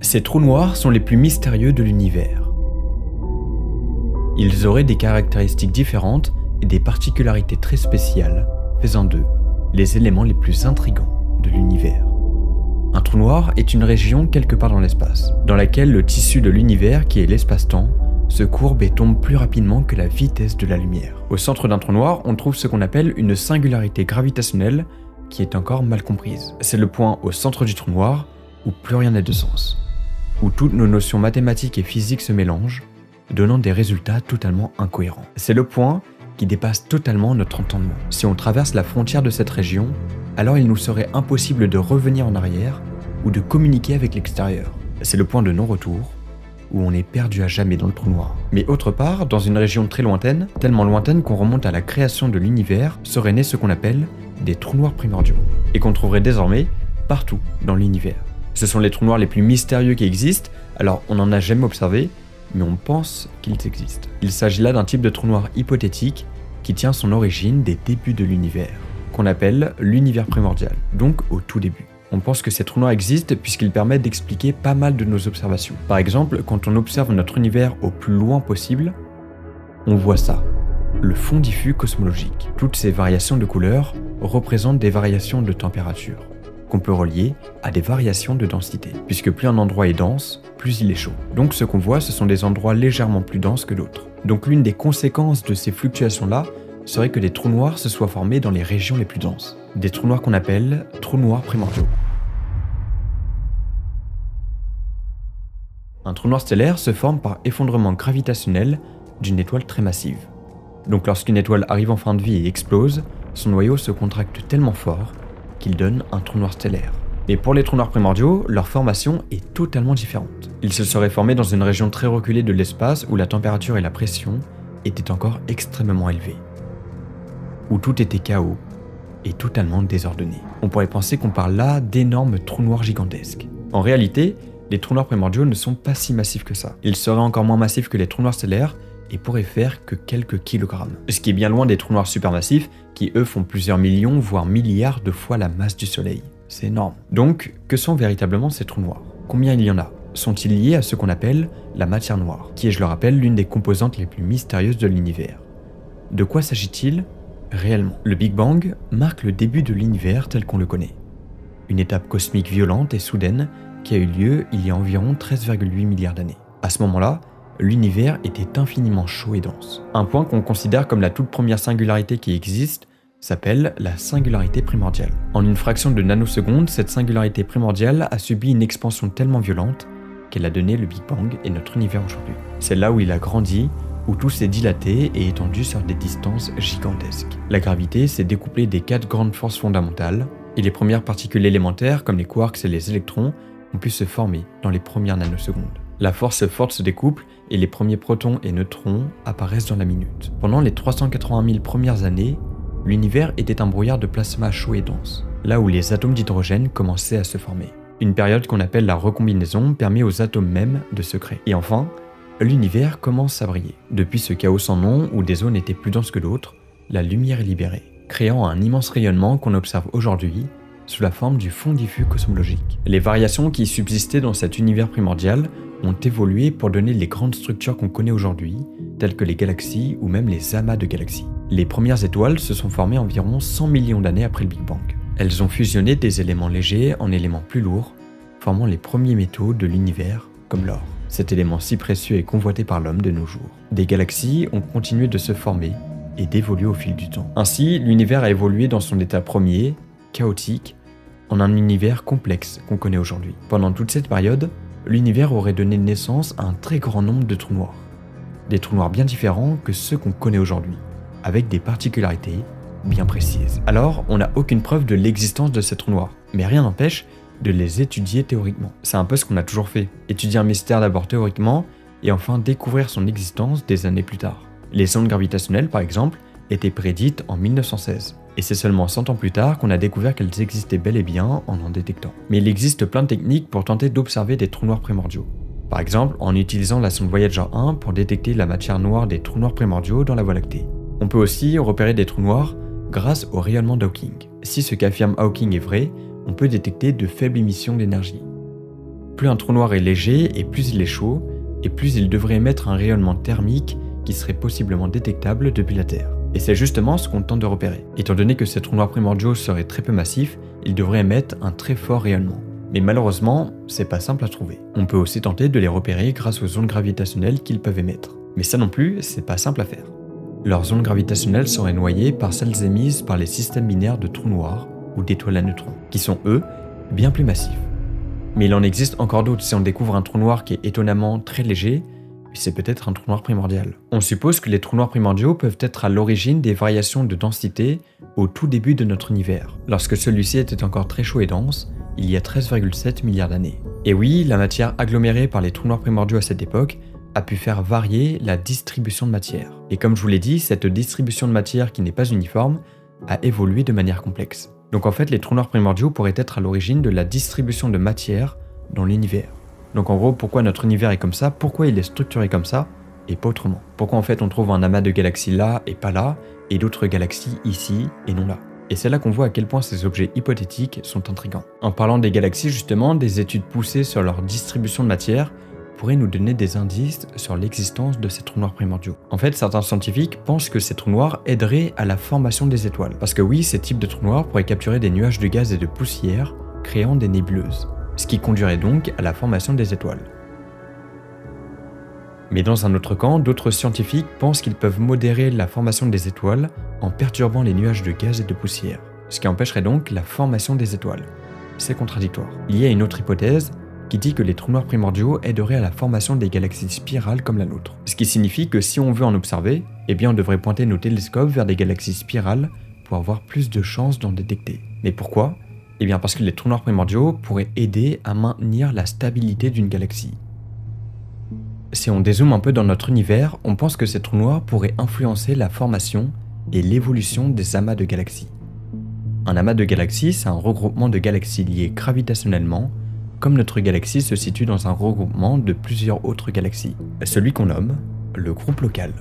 Ces trous noirs sont les plus mystérieux de l'univers. Ils auraient des caractéristiques différentes et des particularités très spéciales, faisant d'eux les éléments les plus intrigants de l'univers. Un trou noir est une région quelque part dans l'espace, dans laquelle le tissu de l'univers, qui est l'espace-temps, se courbe et tombe plus rapidement que la vitesse de la lumière. Au centre d'un trou noir, on trouve ce qu'on appelle une singularité gravitationnelle qui est encore mal comprise. C'est le point au centre du trou noir où plus rien n'a de sens, où toutes nos notions mathématiques et physiques se mélangent, donnant des résultats totalement incohérents. C'est le point qui dépasse totalement notre entendement. Si on traverse la frontière de cette région, alors il nous serait impossible de revenir en arrière ou de communiquer avec l'extérieur. C'est le point de non-retour où on est perdu à jamais dans le trou noir. Mais autre part, dans une région très lointaine, tellement lointaine qu'on remonte à la création de l'univers, serait né ce qu'on appelle des trous noirs primordiaux, et qu'on trouverait désormais partout dans l'univers. Ce sont les trous noirs les plus mystérieux qui existent, alors on n'en a jamais observé, mais on pense qu'ils existent. Il s'agit là d'un type de trou noir hypothétique qui tient son origine des débuts de l'univers, qu'on appelle l'univers primordial, donc au tout début. On pense que ces trous noirs existent puisqu'ils permettent d'expliquer pas mal de nos observations. Par exemple, quand on observe notre univers au plus loin possible, on voit ça, le fond diffus cosmologique. Toutes ces variations de couleurs représentent des variations de température, qu'on peut relier à des variations de densité, puisque plus un endroit est dense, plus il est chaud. Donc ce qu'on voit, ce sont des endroits légèrement plus denses que d'autres. Donc l'une des conséquences de ces fluctuations-là serait que des trous noirs se soient formés dans les régions les plus denses. Des trous noirs qu'on appelle trous noirs primordiaux. Un trou noir stellaire se forme par effondrement gravitationnel d'une étoile très massive. Donc lorsqu'une étoile arrive en fin de vie et explose, son noyau se contracte tellement fort qu'il donne un trou noir stellaire. Mais pour les trous noirs primordiaux, leur formation est totalement différente. Ils se seraient formés dans une région très reculée de l'espace où la température et la pression étaient encore extrêmement élevées. Où tout était chaos et totalement désordonné. On pourrait penser qu'on parle là d'énormes trous noirs gigantesques. En réalité, les trous noirs primordiaux ne sont pas si massifs que ça. Ils seraient encore moins massifs que les trous noirs stellaires et pourraient faire que quelques kilogrammes. Ce qui est bien loin des trous noirs supermassifs qui eux font plusieurs millions voire milliards de fois la masse du Soleil. C'est énorme. Donc, que sont véritablement ces trous noirs? Combien il y en a? Sont-ils liés à ce qu'on appelle la matière noire, qui est, je le rappelle, l'une des composantes les plus mystérieuses de l'univers? De quoi s'agit-il réellement? Le Big Bang marque le début de l'univers tel qu'on le connaît. Une étape cosmique violente et soudaine qui a eu lieu il y a environ 13,8 milliards d'années. À ce moment-là, l'univers était infiniment chaud et dense. Un point qu'on considère comme la toute première singularité qui existe s'appelle la singularité primordiale. En une fraction de nanoseconde, cette singularité primordiale a subi une expansion tellement violente qu'elle a donné le Big Bang et notre univers aujourd'hui. C'est là où il a grandi, où tout s'est dilaté et étendu sur des distances gigantesques. La gravité s'est découplée des quatre grandes forces fondamentales, et les premières particules élémentaires, comme les quarks et les électrons, ont pu se former dans les premières nanosecondes. La force forte se découple et les premiers protons et neutrons apparaissent dans la minute. Pendant les 380 000 premières années, l'univers était un brouillard de plasma chaud et dense, là où les atomes d'hydrogène commençaient à se former. Une période qu'on appelle la recombinaison permet aux atomes mêmes de se créer. Et enfin, l'univers commence à briller. Depuis ce chaos sans nom où des zones étaient plus denses que d'autres, la lumière est libérée, créant un immense rayonnement qu'on observe aujourd'hui sous la forme du fond diffus cosmologique. Les variations qui subsistaient dans cet univers primordial ont évolué pour donner les grandes structures qu'on connaît aujourd'hui, telles que les galaxies ou même les amas de galaxies. Les premières étoiles se sont formées environ 100 millions d'années après le Big Bang. Elles ont fusionné des éléments légers en éléments plus lourds, formant les premiers métaux de l'univers, comme l'or. Cet élément si précieux est convoité par l'homme de nos jours. Des galaxies ont continué de se former et d'évoluer au fil du temps. Ainsi, l'univers a évolué dans son état premier, chaotique, en un univers complexe qu'on connaît aujourd'hui. Pendant toute cette période, l'univers aurait donné naissance à un très grand nombre de trous noirs. Des trous noirs bien différents que ceux qu'on connaît aujourd'hui, avec des particularités bien précises. Alors, on n'a aucune preuve de l'existence de ces trous noirs, mais rien n'empêche de les étudier théoriquement. C'est un peu ce qu'on a toujours fait, étudier un mystère d'abord théoriquement, et enfin découvrir son existence des années plus tard. Les ondes gravitationnelles, par exemple, étaient prédites en 1916 et c'est seulement 100 ans plus tard qu'on a découvert qu'elles existaient bel et bien en en détectant. Mais il existe plein de techniques pour tenter d'observer des trous noirs primordiaux. Par exemple, en utilisant la sonde Voyager 1 pour détecter la matière noire des trous noirs primordiaux dans la Voie lactée. On peut aussi repérer des trous noirs grâce au rayonnement d'Hawking. Si ce qu'affirme Hawking est vrai, on peut détecter de faibles émissions d'énergie. Plus un trou noir est léger et plus il est chaud, et plus il devrait émettre un rayonnement thermique qui serait possiblement détectable depuis la Terre. Et c'est justement ce qu'on tente de repérer. Étant donné que ces trous noirs primordiaux seraient très peu massifs, ils devraient émettre un très fort rayonnement. Mais malheureusement, c'est pas simple à trouver. On peut aussi tenter de les repérer grâce aux ondes gravitationnelles qu'ils peuvent émettre. Mais ça non plus, c'est pas simple à faire. Leurs ondes gravitationnelles seraient noyées par celles émises par les systèmes binaires de trous noirs ou d'étoiles à neutrons, qui sont eux bien plus massifs. Mais il en existe encore d'autres si on découvre un trou noir qui est étonnamment très léger, c'est peut-être un trou noir primordial. On suppose que les trous noirs primordiaux peuvent être à l'origine des variations de densité au tout début de notre univers, lorsque celui-ci était encore très chaud et dense, il y a 13,7 milliards d'années. Et oui, la matière agglomérée par les trous noirs primordiaux à cette époque a pu faire varier la distribution de matière. Et comme je vous l'ai dit, cette distribution de matière qui n'est pas uniforme a évolué de manière complexe. Donc en fait, les trous noirs primordiaux pourraient être à l'origine de la distribution de matière dans l'univers. Donc en gros, pourquoi notre univers est comme ça, pourquoi il est structuré comme ça, et pas autrement? Pourquoi en fait on trouve un amas de galaxies là et pas là, et d'autres galaxies ici et non là? Et c'est là qu'on voit à quel point ces objets hypothétiques sont intrigants. En parlant des galaxies justement, des études poussées sur leur distribution de matière pourraient nous donner des indices sur l'existence de ces trous noirs primordiaux. En fait, certains scientifiques pensent que ces trous noirs aideraient à la formation des étoiles. Parce que oui, ces types de trous noirs pourraient capturer des nuages de gaz et de poussière, créant des nébuleuses ce qui conduirait donc à la formation des étoiles. Mais dans un autre camp, d'autres scientifiques pensent qu'ils peuvent modérer la formation des étoiles en perturbant les nuages de gaz et de poussière, ce qui empêcherait donc la formation des étoiles. C'est contradictoire. Il y a une autre hypothèse qui dit que les trous noirs primordiaux aideraient à la formation des galaxies spirales comme la nôtre. Ce qui signifie que si on veut en observer, eh bien on devrait pointer nos télescopes vers des galaxies spirales pour avoir plus de chances d'en détecter. Mais pourquoi? Eh bien parce que les trous noirs primordiaux pourraient aider à maintenir la stabilité d'une galaxie. Si on dézoome un peu dans notre univers, on pense que ces trous noirs pourraient influencer la formation et l'évolution des amas de galaxies. Un amas de galaxies, c'est un regroupement de galaxies liées gravitationnellement, comme notre galaxie se situe dans un regroupement de plusieurs autres galaxies, celui qu'on nomme le groupe local.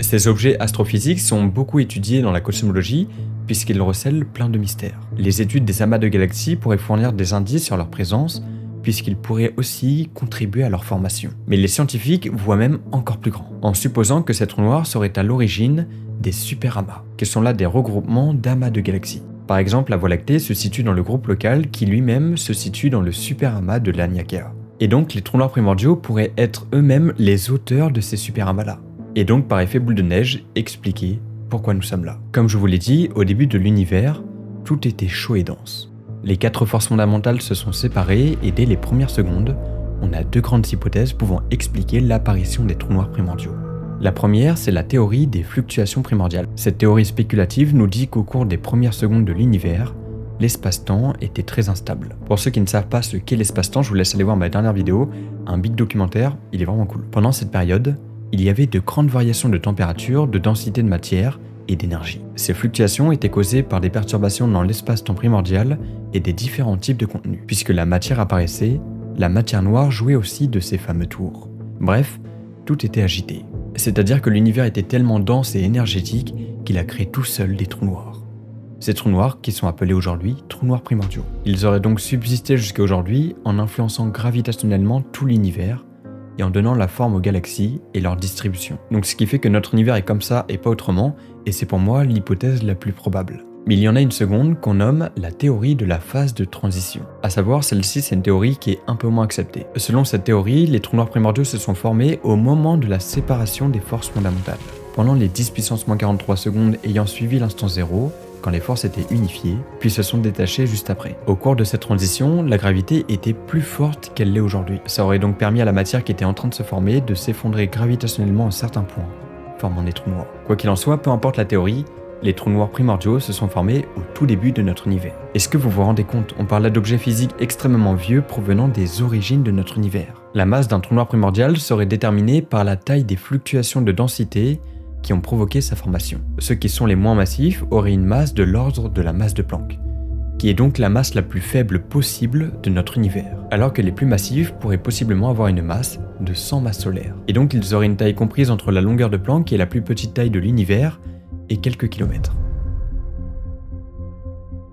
Ces objets astrophysiques sont beaucoup étudiés dans la cosmologie puisqu'ils recèlent plein de mystères. Les études des amas de galaxies pourraient fournir des indices sur leur présence, puisqu'ils pourraient aussi contribuer à leur formation. Mais les scientifiques voient même encore plus grand, en supposant que ces trous noirs seraient à l'origine des superamas, qui sont là des regroupements d'amas de galaxies. Par exemple, la Voie lactée se situe dans le groupe local qui lui-même se situe dans le superamas de l'Aniakea. Et donc les trous noirs primordiaux pourraient être eux-mêmes les auteurs de ces superamas-là. Et donc par effet boule de neige, expliquer pourquoi nous sommes là. Comme je vous l'ai dit, au début de l'univers, tout était chaud et dense. Les quatre forces fondamentales se sont séparées et dès les premières secondes, on a deux grandes hypothèses pouvant expliquer l'apparition des trous noirs primordiaux. La première, c'est la théorie des fluctuations primordiales. Cette théorie spéculative nous dit qu'au cours des premières secondes de l'univers, l'espace-temps était très instable. Pour ceux qui ne savent pas ce qu'est l'espace-temps, je vous laisse aller voir ma dernière vidéo, un big documentaire, il est vraiment cool. Pendant cette période, il y avait de grandes variations de température, de densité de matière et d'énergie. Ces fluctuations étaient causées par des perturbations dans l'espace-temps primordial et des différents types de contenus. Puisque la matière apparaissait, la matière noire jouait aussi de ces fameux tours. Bref, tout était agité. C'est-à-dire que l'univers était tellement dense et énergétique qu'il a créé tout seul des trous noirs. Ces trous noirs qui sont appelés aujourd'hui trous noirs primordiaux. Ils auraient donc subsisté jusqu'à aujourd'hui en influençant gravitationnellement tout l'univers et en donnant la forme aux galaxies et leur distribution. Donc ce qui fait que notre univers est comme ça et pas autrement, et c'est pour moi l'hypothèse la plus probable. Mais il y en a une seconde qu'on nomme la théorie de la phase de transition. À savoir, celle-ci, c'est une théorie qui est un peu moins acceptée. Selon cette théorie, les trous noirs primordiaux se sont formés au moment de la séparation des forces fondamentales. Pendant les 10 puissance moins 43 secondes ayant suivi l'instant 0, les forces étaient unifiées, puis se sont détachées juste après. Au cours de cette transition, la gravité était plus forte qu'elle l'est aujourd'hui. Ça aurait donc permis à la matière qui était en train de se former de s'effondrer gravitationnellement à certains points, formant des trous noirs. Quoi qu'il en soit, peu importe la théorie, les trous noirs primordiaux se sont formés au tout début de notre univers. Est-ce que vous vous rendez compte On parle d'objets physiques extrêmement vieux provenant des origines de notre univers. La masse d'un trou noir primordial serait déterminée par la taille des fluctuations de densité qui ont provoqué sa formation. Ceux qui sont les moins massifs auraient une masse de l'ordre de la masse de Planck, qui est donc la masse la plus faible possible de notre univers, alors que les plus massifs pourraient possiblement avoir une masse de 100 masses solaires. Et donc ils auraient une taille comprise entre la longueur de Planck, qui est la plus petite taille de l'univers, et quelques kilomètres.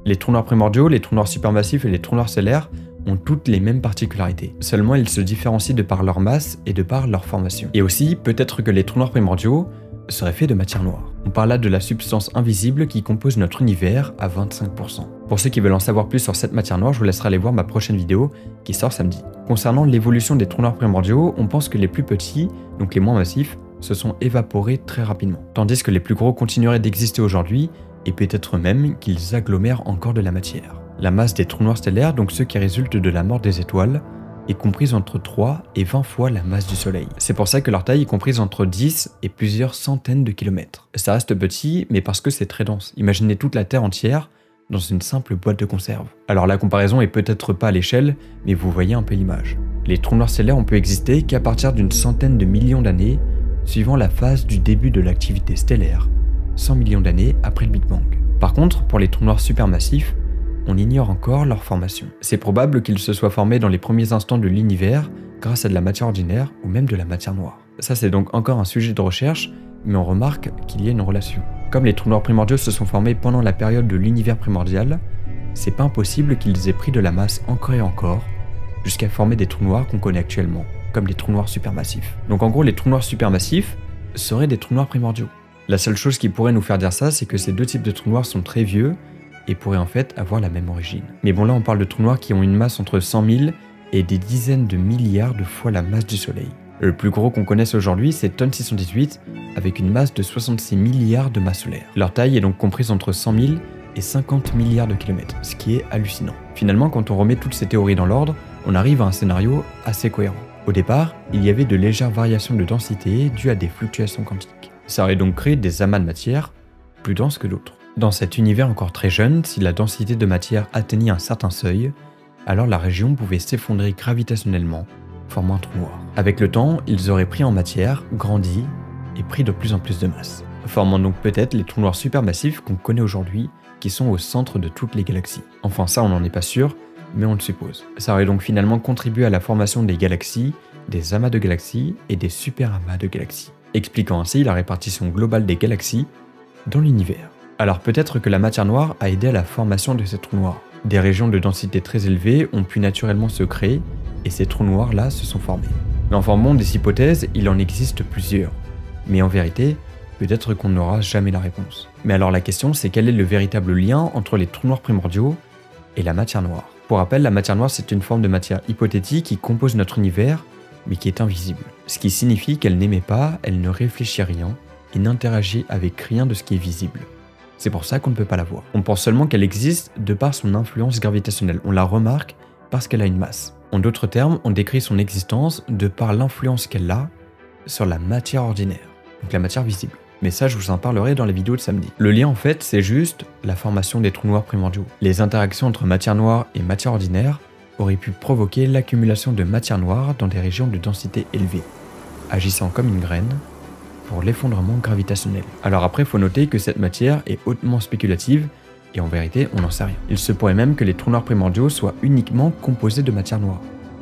Les trous noirs primordiaux, les trous noirs supermassifs et les trous noirs stellaires ont toutes les mêmes particularités. Seulement, ils se différencient de par leur masse et de par leur formation. Et aussi, peut-être que les trous noirs primordiaux seraient faits de matière noire. On parle là de la substance invisible qui compose notre univers à 25%. Pour ceux qui veulent en savoir plus sur cette matière noire, je vous laisserai aller voir ma prochaine vidéo qui sort samedi. Concernant l'évolution des trous noirs primordiaux, on pense que les plus petits, donc les moins massifs, se sont évaporés très rapidement, tandis que les plus gros continueraient d'exister aujourd'hui et peut-être même qu'ils agglomèrent encore de la matière. La masse des trous noirs stellaires, donc ceux qui résultent de la mort des étoiles, est comprise entre 3 et 20 fois la masse du Soleil. C'est pour ça que leur taille est comprise entre 10 et plusieurs centaines de kilomètres. Ça reste petit, mais parce que c'est très dense. Imaginez toute la Terre entière dans une simple boîte de conserve. Alors la comparaison est peut-être pas à l'échelle, mais vous voyez un peu l'image. Les trous noirs stellaires ont pu exister qu'à partir d'une centaine de millions d'années, suivant la phase du début de l'activité stellaire, 100 millions d'années après le Big Bang. Par contre, pour les trous noirs supermassifs, on ignore encore leur formation. C'est probable qu'ils se soient formés dans les premiers instants de l'univers grâce à de la matière ordinaire ou même de la matière noire. Ça c'est donc encore un sujet de recherche, mais on remarque qu'il y a une relation. Comme les trous noirs primordiaux se sont formés pendant la période de l'univers primordial, c'est pas impossible qu'ils aient pris de la masse encore et encore, jusqu'à former des trous noirs qu'on connaît actuellement, comme les trous noirs supermassifs. Donc en gros, les trous noirs supermassifs seraient des trous noirs primordiaux. La seule chose qui pourrait nous faire dire ça, c'est que ces deux types de trous noirs sont très vieux et pourraient en fait avoir la même origine. Mais bon là on parle de trous noirs qui ont une masse entre 100 000 et des dizaines de milliards de fois la masse du Soleil. Le plus gros qu'on connaisse aujourd'hui c'est TON 618 avec une masse de 66 milliards de masse solaire. Leur taille est donc comprise entre 100 000 et 50 milliards de kilomètres, ce qui est hallucinant. Finalement quand on remet toutes ces théories dans l'ordre, on arrive à un scénario assez cohérent. Au départ, il y avait de légères variations de densité dues à des fluctuations quantiques. Ça aurait donc créé des amas de matière plus denses que d'autres. Dans cet univers encore très jeune, si la densité de matière atteignait un certain seuil, alors la région pouvait s'effondrer gravitationnellement, formant un trou noir. Avec le temps, ils auraient pris en matière, grandi et pris de plus en plus de masse, formant donc peut-être les trous noirs supermassifs qu'on connaît aujourd'hui, qui sont au centre de toutes les galaxies. Enfin ça on n'en est pas sûr, mais on le suppose. Ça aurait donc finalement contribué à la formation des galaxies, des amas de galaxies et des superamas de galaxies, expliquant ainsi la répartition globale des galaxies dans l'univers. Alors peut-être que la matière noire a aidé à la formation de ces trous noirs. Des régions de densité très élevée ont pu naturellement se créer et ces trous noirs-là se sont formés. Mais en des hypothèses, il en existe plusieurs. Mais en vérité, peut-être qu'on n'aura jamais la réponse. Mais alors la question c'est quel est le véritable lien entre les trous noirs primordiaux et la matière noire? Pour rappel, la matière noire c'est une forme de matière hypothétique qui compose notre univers, mais qui est invisible. Ce qui signifie qu'elle n'émet pas, elle ne réfléchit rien et n'interagit avec rien de ce qui est visible. C'est pour ça qu'on ne peut pas la voir. On pense seulement qu'elle existe de par son influence gravitationnelle. On la remarque parce qu'elle a une masse. En d'autres termes, on décrit son existence de par l'influence qu'elle a sur la matière ordinaire, donc la matière visible. Mais ça, je vous en parlerai dans les vidéos de samedi. Le lien, en fait, c'est juste la formation des trous noirs primordiaux. Les interactions entre matière noire et matière ordinaire auraient pu provoquer l'accumulation de matière noire dans des régions de densité élevée, agissant comme une graine l'effondrement gravitationnel. Alors après, faut noter que cette matière est hautement spéculative et en vérité, on n'en sait rien. Il se pourrait même que les trous noirs primordiaux soient uniquement composés de matière noire,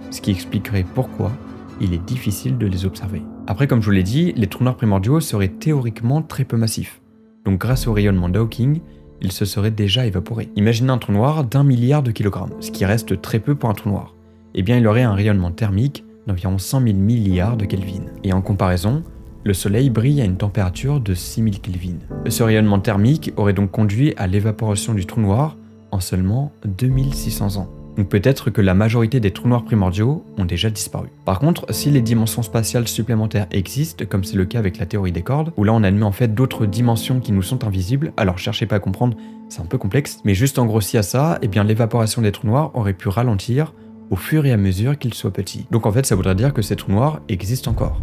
ce qui expliquerait pourquoi il est difficile de les observer. Après, comme je vous l'ai dit, les trous noirs primordiaux seraient théoriquement très peu massifs. Donc grâce au rayonnement d'Hawking, ils se seraient déjà évaporés. Imaginez un trou noir d'un milliard de kilogrammes, ce qui reste très peu pour un trou noir. Eh bien, il aurait un rayonnement thermique d'environ 100 000 milliards de Kelvin. Et en comparaison, le Soleil brille à une température de 6000 Kelvin. Ce rayonnement thermique aurait donc conduit à l'évaporation du trou noir en seulement 2600 ans. Donc peut-être que la majorité des trous noirs primordiaux ont déjà disparu. Par contre, si les dimensions spatiales supplémentaires existent, comme c'est le cas avec la théorie des cordes, où là on admet en fait d'autres dimensions qui nous sont invisibles, alors cherchez pas à comprendre, c'est un peu complexe, mais juste en grossi à ça, eh bien l'évaporation des trous noirs aurait pu ralentir au fur et à mesure qu'ils soient petits. Donc en fait ça voudrait dire que ces trous noirs existent encore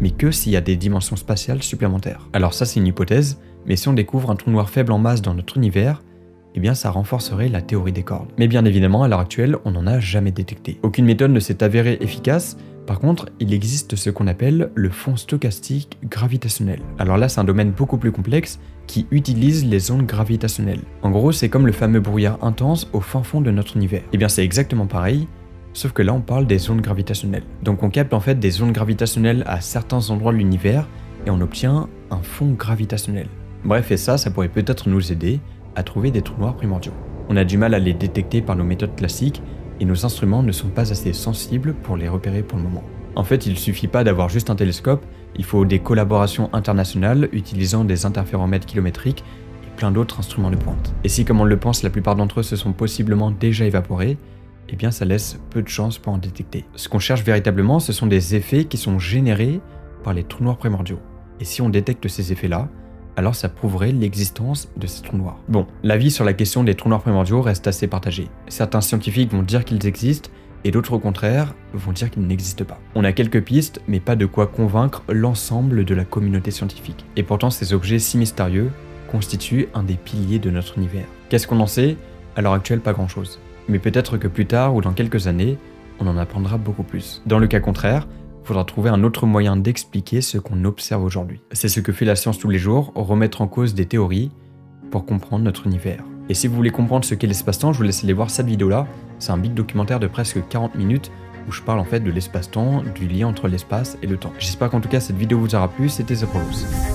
mais que s'il y a des dimensions spatiales supplémentaires. Alors ça c'est une hypothèse, mais si on découvre un trou noir faible en masse dans notre univers, eh bien ça renforcerait la théorie des cordes. Mais bien évidemment, à l'heure actuelle, on n'en a jamais détecté. Aucune méthode ne s'est avérée efficace, par contre, il existe ce qu'on appelle le fond stochastique gravitationnel. Alors là, c'est un domaine beaucoup plus complexe qui utilise les ondes gravitationnelles. En gros, c'est comme le fameux brouillard intense au fin fond de notre univers. Eh bien, c'est exactement pareil, Sauf que là, on parle des ondes gravitationnelles. Donc on capte en fait des ondes gravitationnelles à certains endroits de l'univers et on obtient un fond gravitationnel. Bref, et ça, ça pourrait peut-être nous aider à trouver des trous noirs primordiaux. On a du mal à les détecter par nos méthodes classiques, et nos instruments ne sont pas assez sensibles pour les repérer pour le moment. En fait, il suffit pas d'avoir juste un télescope, il faut des collaborations internationales utilisant des interféromètres kilométriques et plein d'autres instruments de pointe. Et si, comme on le pense, la plupart d'entre eux se sont possiblement déjà évaporés, eh bien ça laisse peu de chances pour en détecter. Ce qu'on cherche véritablement, ce sont des effets qui sont générés par les trous noirs primordiaux. Et si on détecte ces effets-là, alors ça prouverait l'existence de ces trous noirs. Bon, l'avis sur la question des trous noirs primordiaux reste assez partagé. Certains scientifiques vont dire qu'ils existent, et d'autres au contraire vont dire qu'ils n'existent pas. On a quelques pistes, mais pas de quoi convaincre l'ensemble de la communauté scientifique. Et pourtant ces objets si mystérieux constituent un des piliers de notre univers. Qu'est-ce qu'on en sait? À l'heure actuelle, pas grand-chose. Mais peut-être que plus tard ou dans quelques années, on en apprendra beaucoup plus. Dans le cas contraire, faudra trouver un autre moyen d'expliquer ce qu'on observe aujourd'hui. C'est ce que fait la science tous les jours, remettre en cause des théories pour comprendre notre univers. Et si vous voulez comprendre ce qu'est l'espace-temps, je vous laisse aller voir cette vidéo-là. C'est un big documentaire de presque 40 minutes où je parle en fait de l'espace-temps, du lien entre l'espace et le temps. J'espère qu'en tout cas cette vidéo vous aura plu, c'était The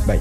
Bye